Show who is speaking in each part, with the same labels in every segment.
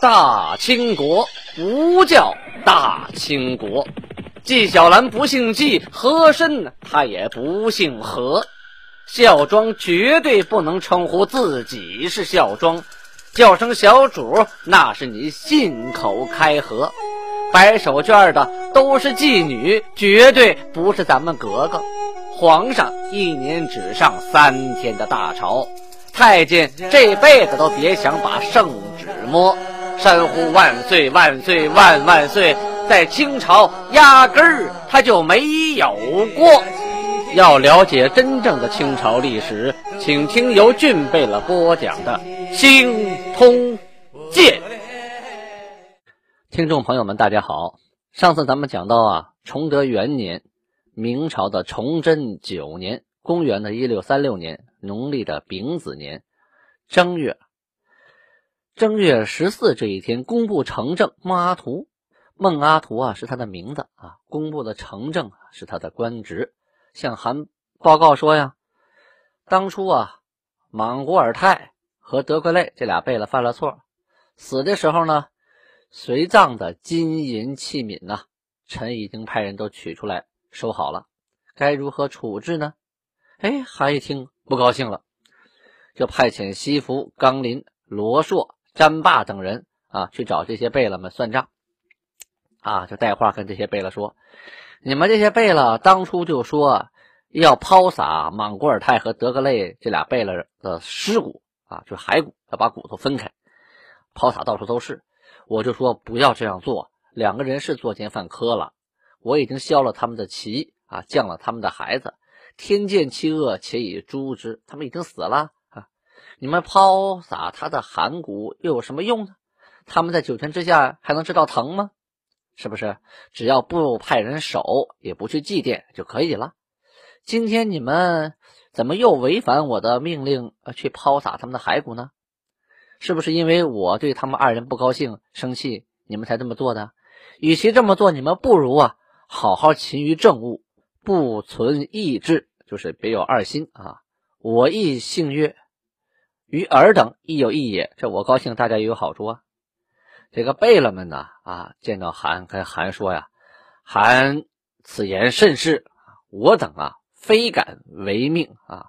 Speaker 1: 大清国不叫大清国。纪晓岚不姓纪，和珅呢他也不姓和。孝庄绝对不能称呼自己是孝庄，叫声小主那是你信口开河。摆手绢的都是妓女，绝对不是咱们格格。皇上一年只上三天的大朝，太监这辈子都别想把圣旨摸。山呼万岁万岁万万岁，在清朝压根儿他就没有过。要了解真正的清朝历史，请听由俊贝勒播讲的《清通鉴》。听众朋友们，大家好。上次咱们讲到啊，崇德元年，明朝的崇祯九年，公元的一六三六年，农历的丙子年正月，正月十四这一天，公布成政孟阿图。孟阿图啊，是他的名字啊，公布的成政是他的官职。向韩报告说呀，当初啊，莽古尔泰和德格类这俩贝勒犯了错，死的时候呢。随葬的金银器皿呐，臣已经派人都取出来收好了，该如何处置呢？哎，韩一听不高兴了，就派遣西服、刚林、罗硕、詹霸等人啊，去找这些贝勒们算账。啊，就带话跟这些贝勒说：“你们这些贝勒当初就说要抛洒莽古尔泰和德格类这俩贝勒的尸骨啊，就是骸骨，要把骨头分开，抛洒到处都是。”我就说不要这样做，两个人是作奸犯科了。我已经削了他们的旗啊，降了他们的孩子。天见其恶，且以诛之。他们已经死了！你们抛洒他的骸骨又有什么用呢？他们在九泉之下还能知道疼吗？是不是？只要不派人守，也不去祭奠就可以了。今天你们怎么又违反我的命令，去抛洒他们的骸骨呢？是不是因为我对他们二人不高兴、生气，你们才这么做的？与其这么做，你们不如啊，好好勤于政务，不存异志，就是别有二心啊。我亦幸悦，与尔等亦有益也。这我高兴，大家也有好处啊。这个贝勒们呢，啊，见到韩，跟韩说呀：“韩此言甚是，我等啊，非敢违命啊，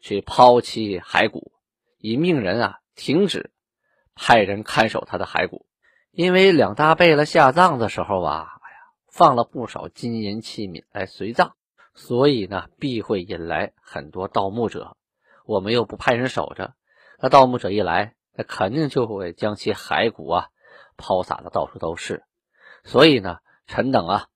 Speaker 1: 去抛弃骸骨，以命人啊。”停止，派人看守他的骸骨，因为两大贝勒下葬的时候啊，哎呀，放了不少金银器皿来随葬，所以呢，必会引来很多盗墓者。我们又不派人守着，那盗墓者一来，那肯定就会将其骸骨啊抛洒的到处都是。所以呢，臣等啊，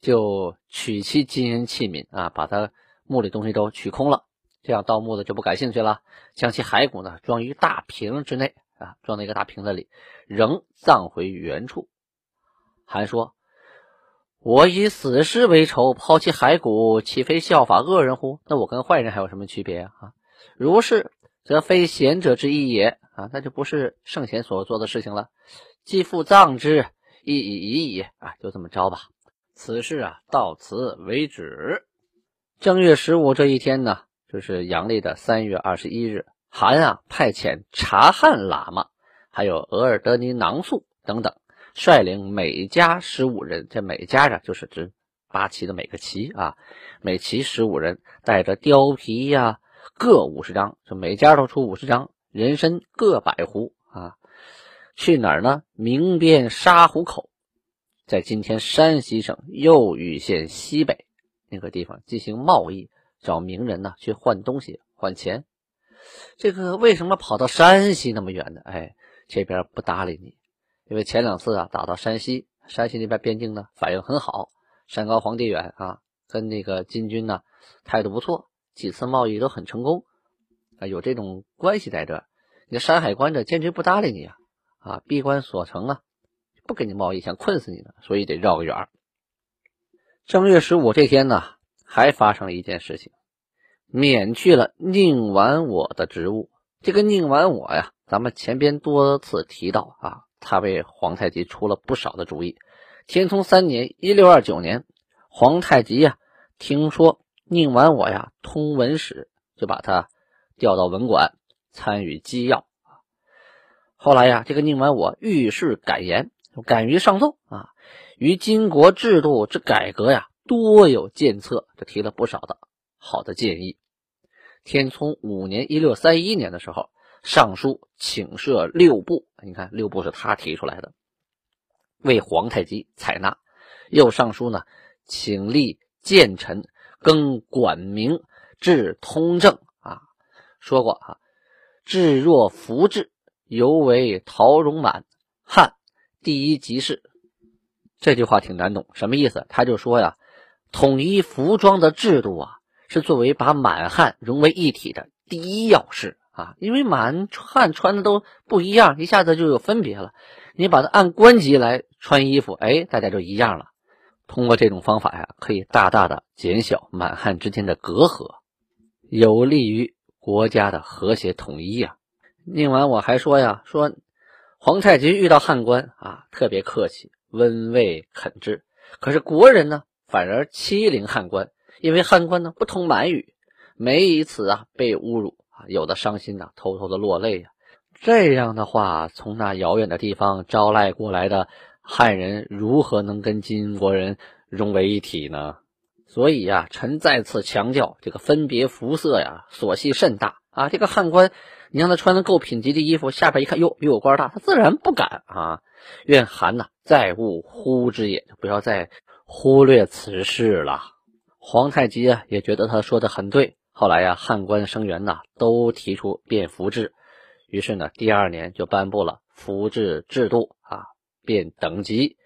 Speaker 1: 就取其金银器皿啊，把他墓里东西都取空了。这样盗墓的就不感兴趣了，将其骸骨呢装于大瓶之内啊，装在一个大瓶子里，仍葬回原处。韩说：“我以死尸为仇，抛弃骸骨，岂非效法恶人乎？那我跟坏人还有什么区别啊？如是，则非贤者之意也啊，那就不是圣贤所做的事情了。既复葬之，亦已已矣啊，就这么着吧。此事啊，到此为止。正月十五这一天呢。”就是阳历的三月二十一日，韩啊派遣察汉喇嘛，还有额尔德尼囊素等等，率领每家十五人。这每家啊，就是指八旗的每个旗啊，每旗十五人，带着貂皮呀，各五十张，就每家都出五十张，人参各百壶啊。去哪儿呢？明边沙湖口，在今天山西省右玉县西北那个地方进行贸易。找名人呢去换东西换钱，这个为什么跑到山西那么远呢？哎，这边不搭理你，因为前两次啊打到山西，山西那边边境呢反应很好，山高皇帝远啊，跟那个金军呢态度不错，几次贸易都很成功啊，有这种关系在这，你山海关这坚决不搭理你啊，啊闭关锁城啊，不跟你贸易，想困死你呢，所以得绕个远正月十五这天呢。还发生了一件事情，免去了宁完我的职务。这个宁完我呀，咱们前边多次提到啊，他为皇太极出了不少的主意。天聪三年（一六二九年），皇太极呀，听说宁完我呀通文史，就把他调到文馆参与机要。后来呀，这个宁完我遇事敢言，敢于上奏啊，于金国制度之改革呀，多有建策，就提了不少的好的建议。天聪五年（一六三一年）的时候，上书请设六部，你看六部是他提出来的，为皇太极采纳。又上书呢，请立谏臣，更管名，治通政啊。说过啊，治若服治。犹为陶荣满汉第一集士，这句话挺难懂，什么意思？他就说呀，统一服装的制度啊，是作为把满汉融为一体的第一要事啊。因为满汉穿的都不一样，一下子就有分别了。你把它按官级来穿衣服，哎，大家就一样了。通过这种方法呀，可以大大的减小满汉之间的隔阂，有利于国家的和谐统一呀。宁完我还说呀，说皇太极遇到汉官啊，特别客气，温慰恳之。可是国人呢，反而欺凌汉官，因为汉官呢不通满语，每一次啊被侮辱啊，有的伤心啊，偷偷的落泪呀。这样的话，从那遥远的地方招来过来的汉人，如何能跟金国人融为一体呢？所以呀，臣再次强调，这个分别服色呀，所系甚大啊。这个汉官。你让他穿的够品级的衣服，下边一看，哟，比我官大，他自然不敢啊。愿韩呐，再勿忽之也，就不要再忽略此事了。皇太极啊，也觉得他说的很对。后来呀，汉官生员呐，都提出变服制，于是呢，第二年就颁布了服制制度啊，变等级，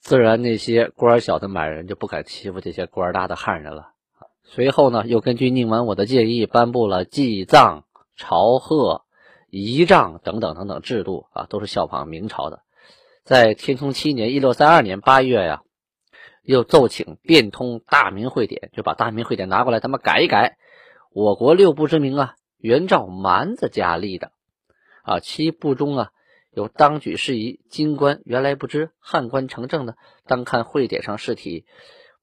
Speaker 1: 自然那些官小的满人就不敢欺负这些官大的汉人了。随后呢，又根据宁完我的建议，颁布了祭葬。朝贺、仪仗等等等等制度啊，都是效仿明朝的。在天聪七年（一六三二年）八月呀，又奏请变通《大明会典》，就把《大明会典》拿过来，他们改一改。我国六部之名啊，原照蛮子家立的啊，七部中啊有当举事宜，京官原来不知，汉官成政的，当看会典上试题，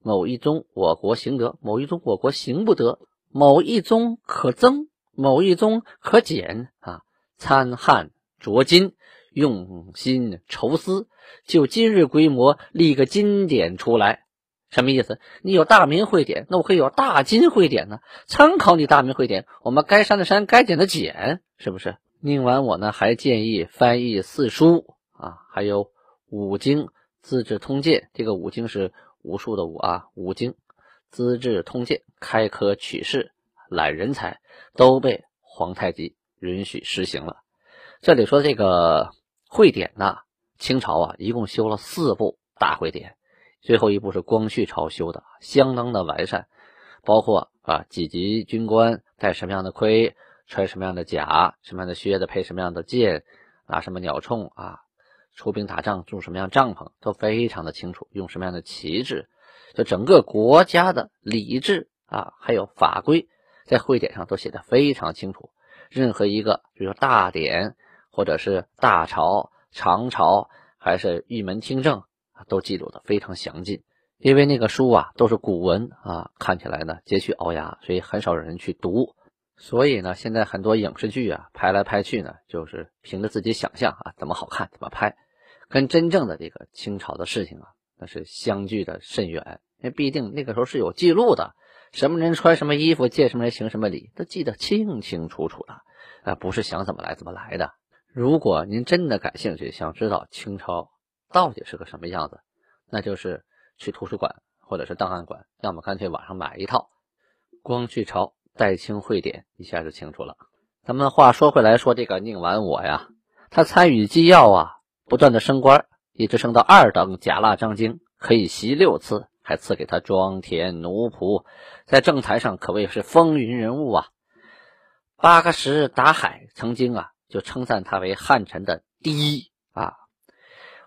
Speaker 1: 某一宗我国行得，某一宗我国行不得，某一宗可增。某一宗可减啊，参汉酌金，用心筹思，就今日规模立个金典出来，什么意思？你有大明会典，那我可以有大金会典呢。参考你大明会典，我们该删的删，该减的减，是不是？宁完我呢，还建议翻译四书啊，还有五经、资治通鉴。这个五经是武术的武啊，五经、资治通鉴，开科取士。揽人才都被皇太极允许实行了。这里说这个会典呢，清朝啊一共修了四部大会典，最后一部是光绪朝修的，相当的完善，包括啊几级军官戴什么样的盔，穿什么样的甲，什么样的靴子，配什么样的剑，拿什么鸟铳啊，出兵打仗住什么样帐篷，都非常的清楚，用什么样的旗帜，就整个国家的礼制啊，还有法规。在会典上都写的非常清楚，任何一个，比如说大典，或者是大朝、长朝，还是玉门听政，都记录的非常详尽。因为那个书啊都是古文啊，看起来呢佶屈聱牙，所以很少有人去读。所以呢，现在很多影视剧啊拍来拍去呢，就是凭着自己想象啊怎么好看怎么拍，跟真正的这个清朝的事情啊那是相距的甚远。因为毕竟那个时候是有记录的。什么人穿什么衣服，见什么人行什么礼，都记得清清楚楚的，啊，不是想怎么来怎么来的。如果您真的感兴趣，想知道清朝到底是个什么样子，那就是去图书馆或者是档案馆，要么干脆网上买一套《光绪朝代清会典》，一下就清楚了。咱们话说回来，说这个宁完我呀，他参与机要啊，不断的升官，一直升到二等甲腊章京，可以袭六次。还赐给他庄田奴仆，在政坛上可谓是风云人物啊。八个石达海曾经啊就称赞他为汉臣的第一啊。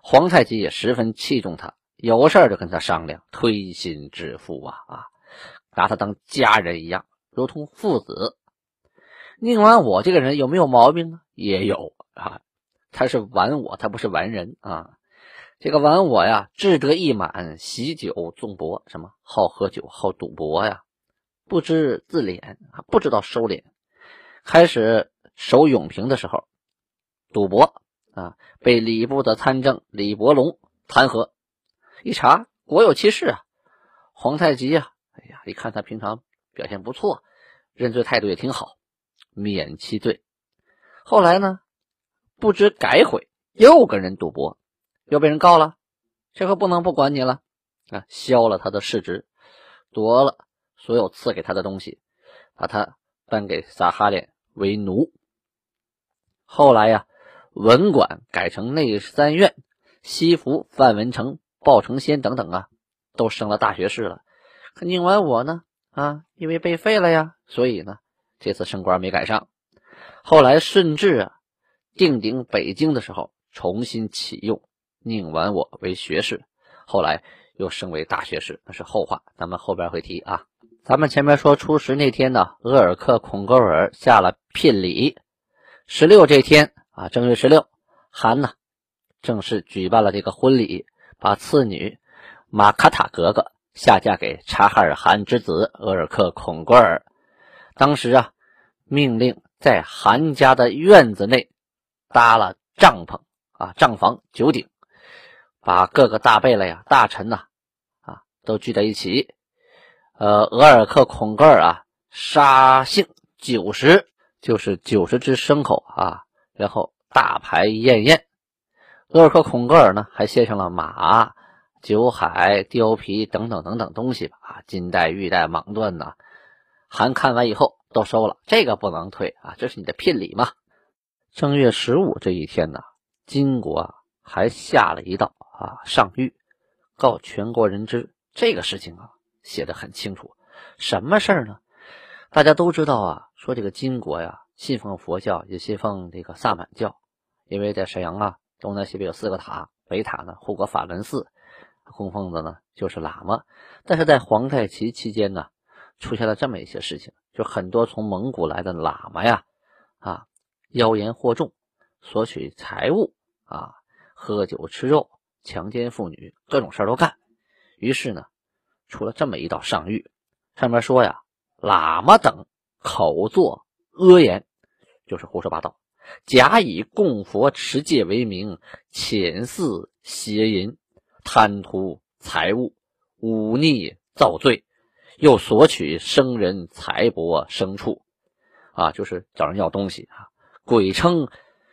Speaker 1: 皇太极也十分器重他，有事就跟他商量，推心置腹啊啊，拿他当家人一样，如同父子。宁完我这个人有没有毛病呢？也有啊，他是玩我，他不是玩人啊。这个完我呀，志得意满，喜酒纵博，什么好喝酒，好赌博呀，不知自敛，不知道收敛。开始守永平的时候，赌博啊，被礼部的参政李伯龙弹劾。一查，国有其事啊。皇太极呀，哎呀，一看他平常表现不错，认罪态度也挺好，免其罪。后来呢，不知改悔，又跟人赌博，又被人告了。这回不能不管你了啊，削了他的世职，夺了所有赐给他的东西，把他颁给撒哈脸为奴。后来呀。文馆改成内三院，西服范文成、鲍成先等等啊，都升了大学士了。可宁完我呢？啊，因为被废了呀，所以呢，这次升官没赶上。后来顺治啊，定鼎北京的时候，重新启用宁完我为学士，后来又升为大学士，那是后话，咱们后边会提啊。咱们前面说初十那天呢，额尔克孔格尔下了聘礼，十六这天。啊，正月十六，韩呢正式举办了这个婚礼，把次女马卡塔格格下嫁给察哈尔汗之子额尔克孔格尔。当时啊，命令在韩家的院子内搭了帐篷啊，帐房九鼎，把各个大贝勒呀、大臣呐啊都聚在一起。呃，额尔克孔格尔啊，杀幸九十，就是九十只牲口啊。然后大排宴宴，额尔克孔格尔呢还献上了马、酒海、貂皮等等等等东西吧，啊，金带、玉带、蟒缎呐。韩看完以后都收了，这个不能退啊，这是你的聘礼嘛。正月十五这一天呢，金国还下了一道啊上谕，告全国人知。这个事情啊写的很清楚，什么事儿呢？大家都知道啊，说这个金国呀。信奉佛教，也信奉这个萨满教，因为在沈阳啊，东南西北有四个塔，北塔呢护国法轮寺，供奉的呢就是喇嘛。但是在皇太极期间呢，出现了这么一些事情，就很多从蒙古来的喇嘛呀，啊，妖言惑众，索取财物啊，喝酒吃肉，强奸妇女，各种事儿都干。于是呢，出了这么一道上谕，上面说呀，喇嘛等口作恶言。就是胡说八道，假以供佛持戒为名，遣祀邪淫，贪图财物，忤逆造罪，又索取生人财帛牲畜，啊，就是找人要东西啊，鬼称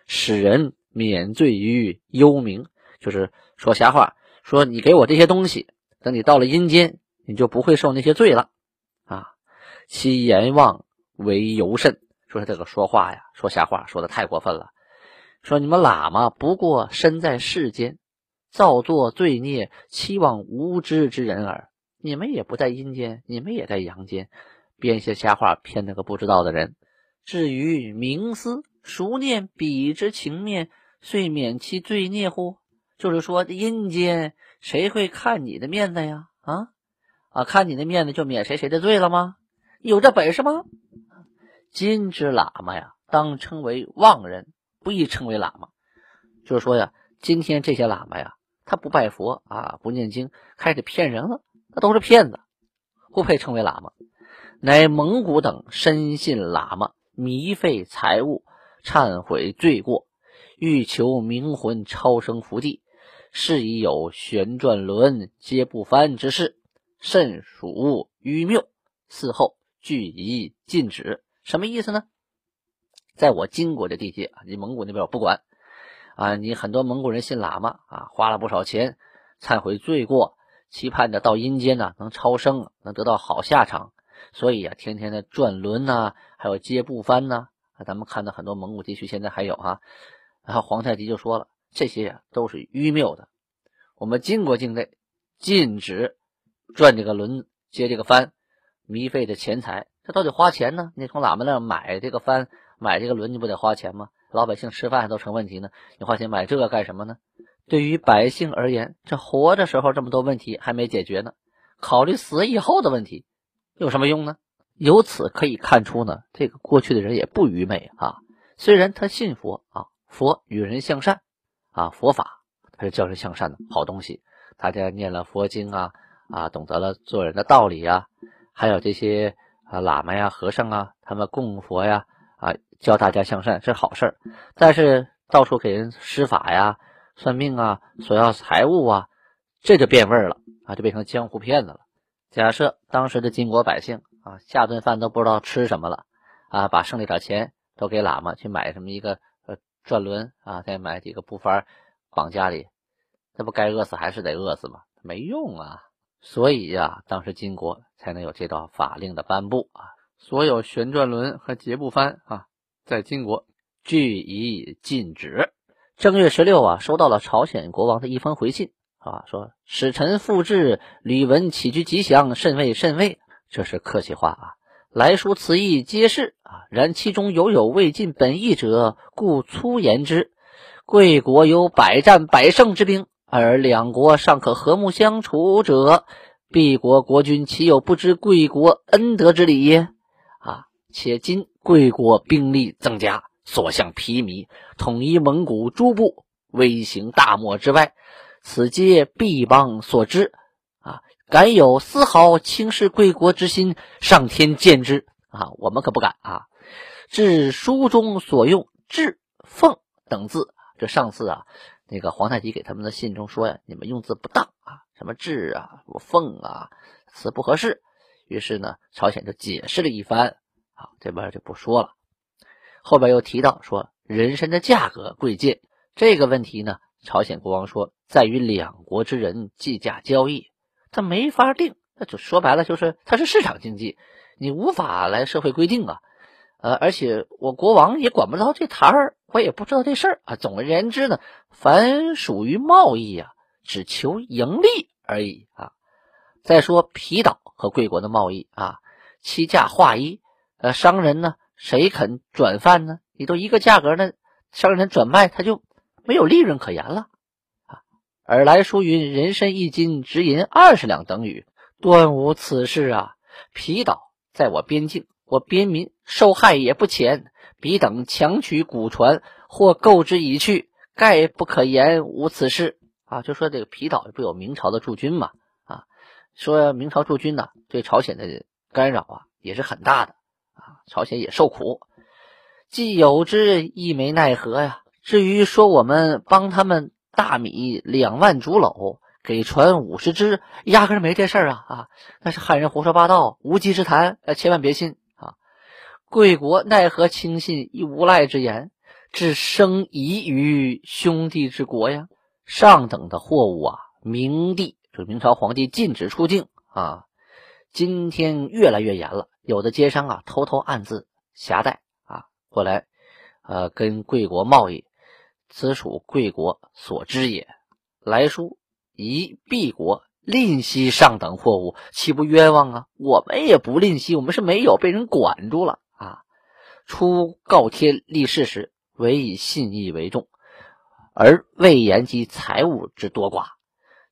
Speaker 1: 使人免罪于幽冥，就是说瞎话，说你给我这些东西，等你到了阴间，你就不会受那些罪了，啊，其阎王为尤甚。说这个说话呀，说瞎话，说的太过分了。说你们喇嘛不过身在世间，造作罪孽，期望无知之人耳。你们也不在阴间，你们也在阳间，编些瞎话骗那个不知道的人。至于冥思熟念彼之情面，遂免其罪孽乎？就是说阴间谁会看你的面子呀？啊啊，看你的面子就免谁谁的罪了吗？有这本事吗？今之喇嘛呀，当称为妄人，不宜称为喇嘛。就是说呀，今天这些喇嘛呀，他不拜佛啊，不念经，开始骗人了，那都是骗子，不配称为喇嘛。乃蒙古等深信喇嘛迷费财物，忏悔罪过，欲求冥魂超生福地，是以有旋转轮皆不翻之事，甚属愚谬。嗣后俱以禁止。什么意思呢？在我金国的地界，你蒙古那边我不管啊。你很多蒙古人信喇嘛啊，花了不少钱忏悔罪过，期盼着到阴间呢能超生，能得到好下场。所以啊，天天的转轮呐，还有接布幡呐，咱们看到很多蒙古地区现在还有哈。然后皇太极就说了，这些呀都是愚谬的。我们金国境内禁止转这个轮、接这个幡，糜费的钱财。这到底花钱呢，你从喇嘛那买这个帆，买这个轮，你不得花钱吗？老百姓吃饭都成问题呢，你花钱买这个干什么呢？对于百姓而言，这活着时候这么多问题还没解决呢，考虑死以后的问题有什么用呢？由此可以看出呢，这个过去的人也不愚昧啊。虽然他信佛啊，佛与人向善啊，佛法他是教人向善的好东西，大家念了佛经啊啊，懂得了做人的道理啊，还有这些。啊，喇嘛呀、和尚啊，他们供佛呀，教大家向善是好事儿。但是到处给人施法呀、算命啊、索要财物啊，这就变味儿了啊，就变成江湖骗子了。假设当时的金国百姓啊，下顿饭都不知道吃什么了啊，把剩那点钱都给喇嘛去买什么一个呃转轮啊，再买几个布幡绑家里，那不该饿死还是得饿死吗？没用啊！所以呀，当时金国才能有这道法令的颁布啊，所有旋转轮和结布幡啊，在金国俱以禁止。正月十六啊，收到了朝鲜国王的一封回信啊，说使臣复至，吕文起居吉祥，甚慰甚慰。这是客气话啊，来书此意皆是啊，然其中犹有未尽本意者，故粗言之。贵国有百战百胜之兵。而两国尚可和睦相处者，敝国国君岂有不知贵国恩德之理耶？啊！且今贵国兵力增加，所向披靡，统一蒙古诸部，威行大漠之外，此皆敝邦所知。啊！敢有丝毫轻视贵国之心，上天见之！啊！我们可不敢啊！至书中所用“至”“奉”等字，这上次啊。那个皇太极给他们的信中说呀：“你们用字不当啊，什么智啊，我奉啊，词不合适。”于是呢，朝鲜就解释了一番啊，这边就不说了。后边又提到说，人参的价格贵贱这个问题呢，朝鲜国王说，在于两国之人计价交易，他没法定。那就说白了，就是它是市场经济，你无法来社会规定啊。呃，而且我国王也管不着这摊儿，我也不知道这事儿啊。总而言之呢，凡属于贸易啊，只求盈利而已啊。再说皮岛和贵国的贸易啊，七价划一，呃，商人呢，谁肯转贩呢？你都一个价格呢，商人转卖他就没有利润可言了啊。尔来书云：人参一斤值银二十两等语，断无此事啊。皮岛在我边境。我边民受害也不浅，彼等强取古船或购之已去，概不可言无此事啊！就说这个皮岛不有明朝的驻军嘛？啊，说明朝驻军呢对朝鲜的干扰啊也是很大的，朝鲜也受苦，既有之亦没奈何呀。至于说我们帮他们大米两万竹篓，给船五十只，压根没这事儿啊啊！那是汉人胡说八道、无稽之谈，呃，千万别信啊。贵国奈何轻信一无赖之言，致生疑于兄弟之国呀？上等的货物啊，明帝就是明朝皇帝禁止出境啊。今天越来越严了，有的奸商啊，偷偷暗自携带啊过来，呃，跟贵国贸易，此属贵国所知也。来书疑敝国吝惜上等货物，岂不冤枉啊？我们也不吝惜，我们是没有被人管住了。初告天立誓时，唯以信义为重，而未言及财物之多寡。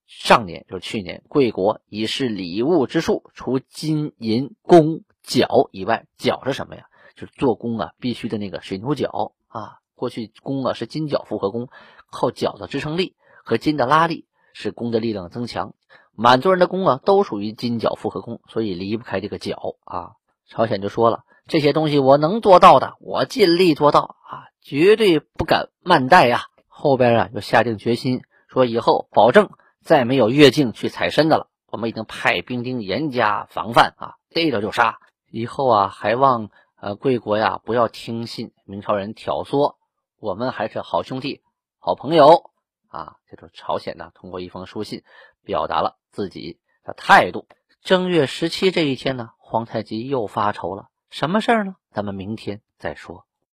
Speaker 1: 上年就是去年，贵国已是礼物之数，除金银弓角以外，角是什么呀？就是做工啊，必须的那个水牛角啊。过去弓啊是金角复合弓，靠角的支撑力和金的拉力，使弓的力量增强。满族人的弓啊都属于金角复合弓，所以离不开这个角啊。朝鲜就说了。这些东西我能做到的，我尽力做到啊，绝对不敢慢待呀。后边啊，就下定决心说，以后保证再没有越境去采参的了。我们已经派兵丁严加防范啊，逮着就杀。以后啊，还望呃贵国呀不要听信明朝人挑唆，我们还是好兄弟、好朋友啊。这是朝鲜呢，通过一封书信表达了自己的态度。正月十七这一天呢，皇太极又发愁了。什么事呢？咱们明天再说。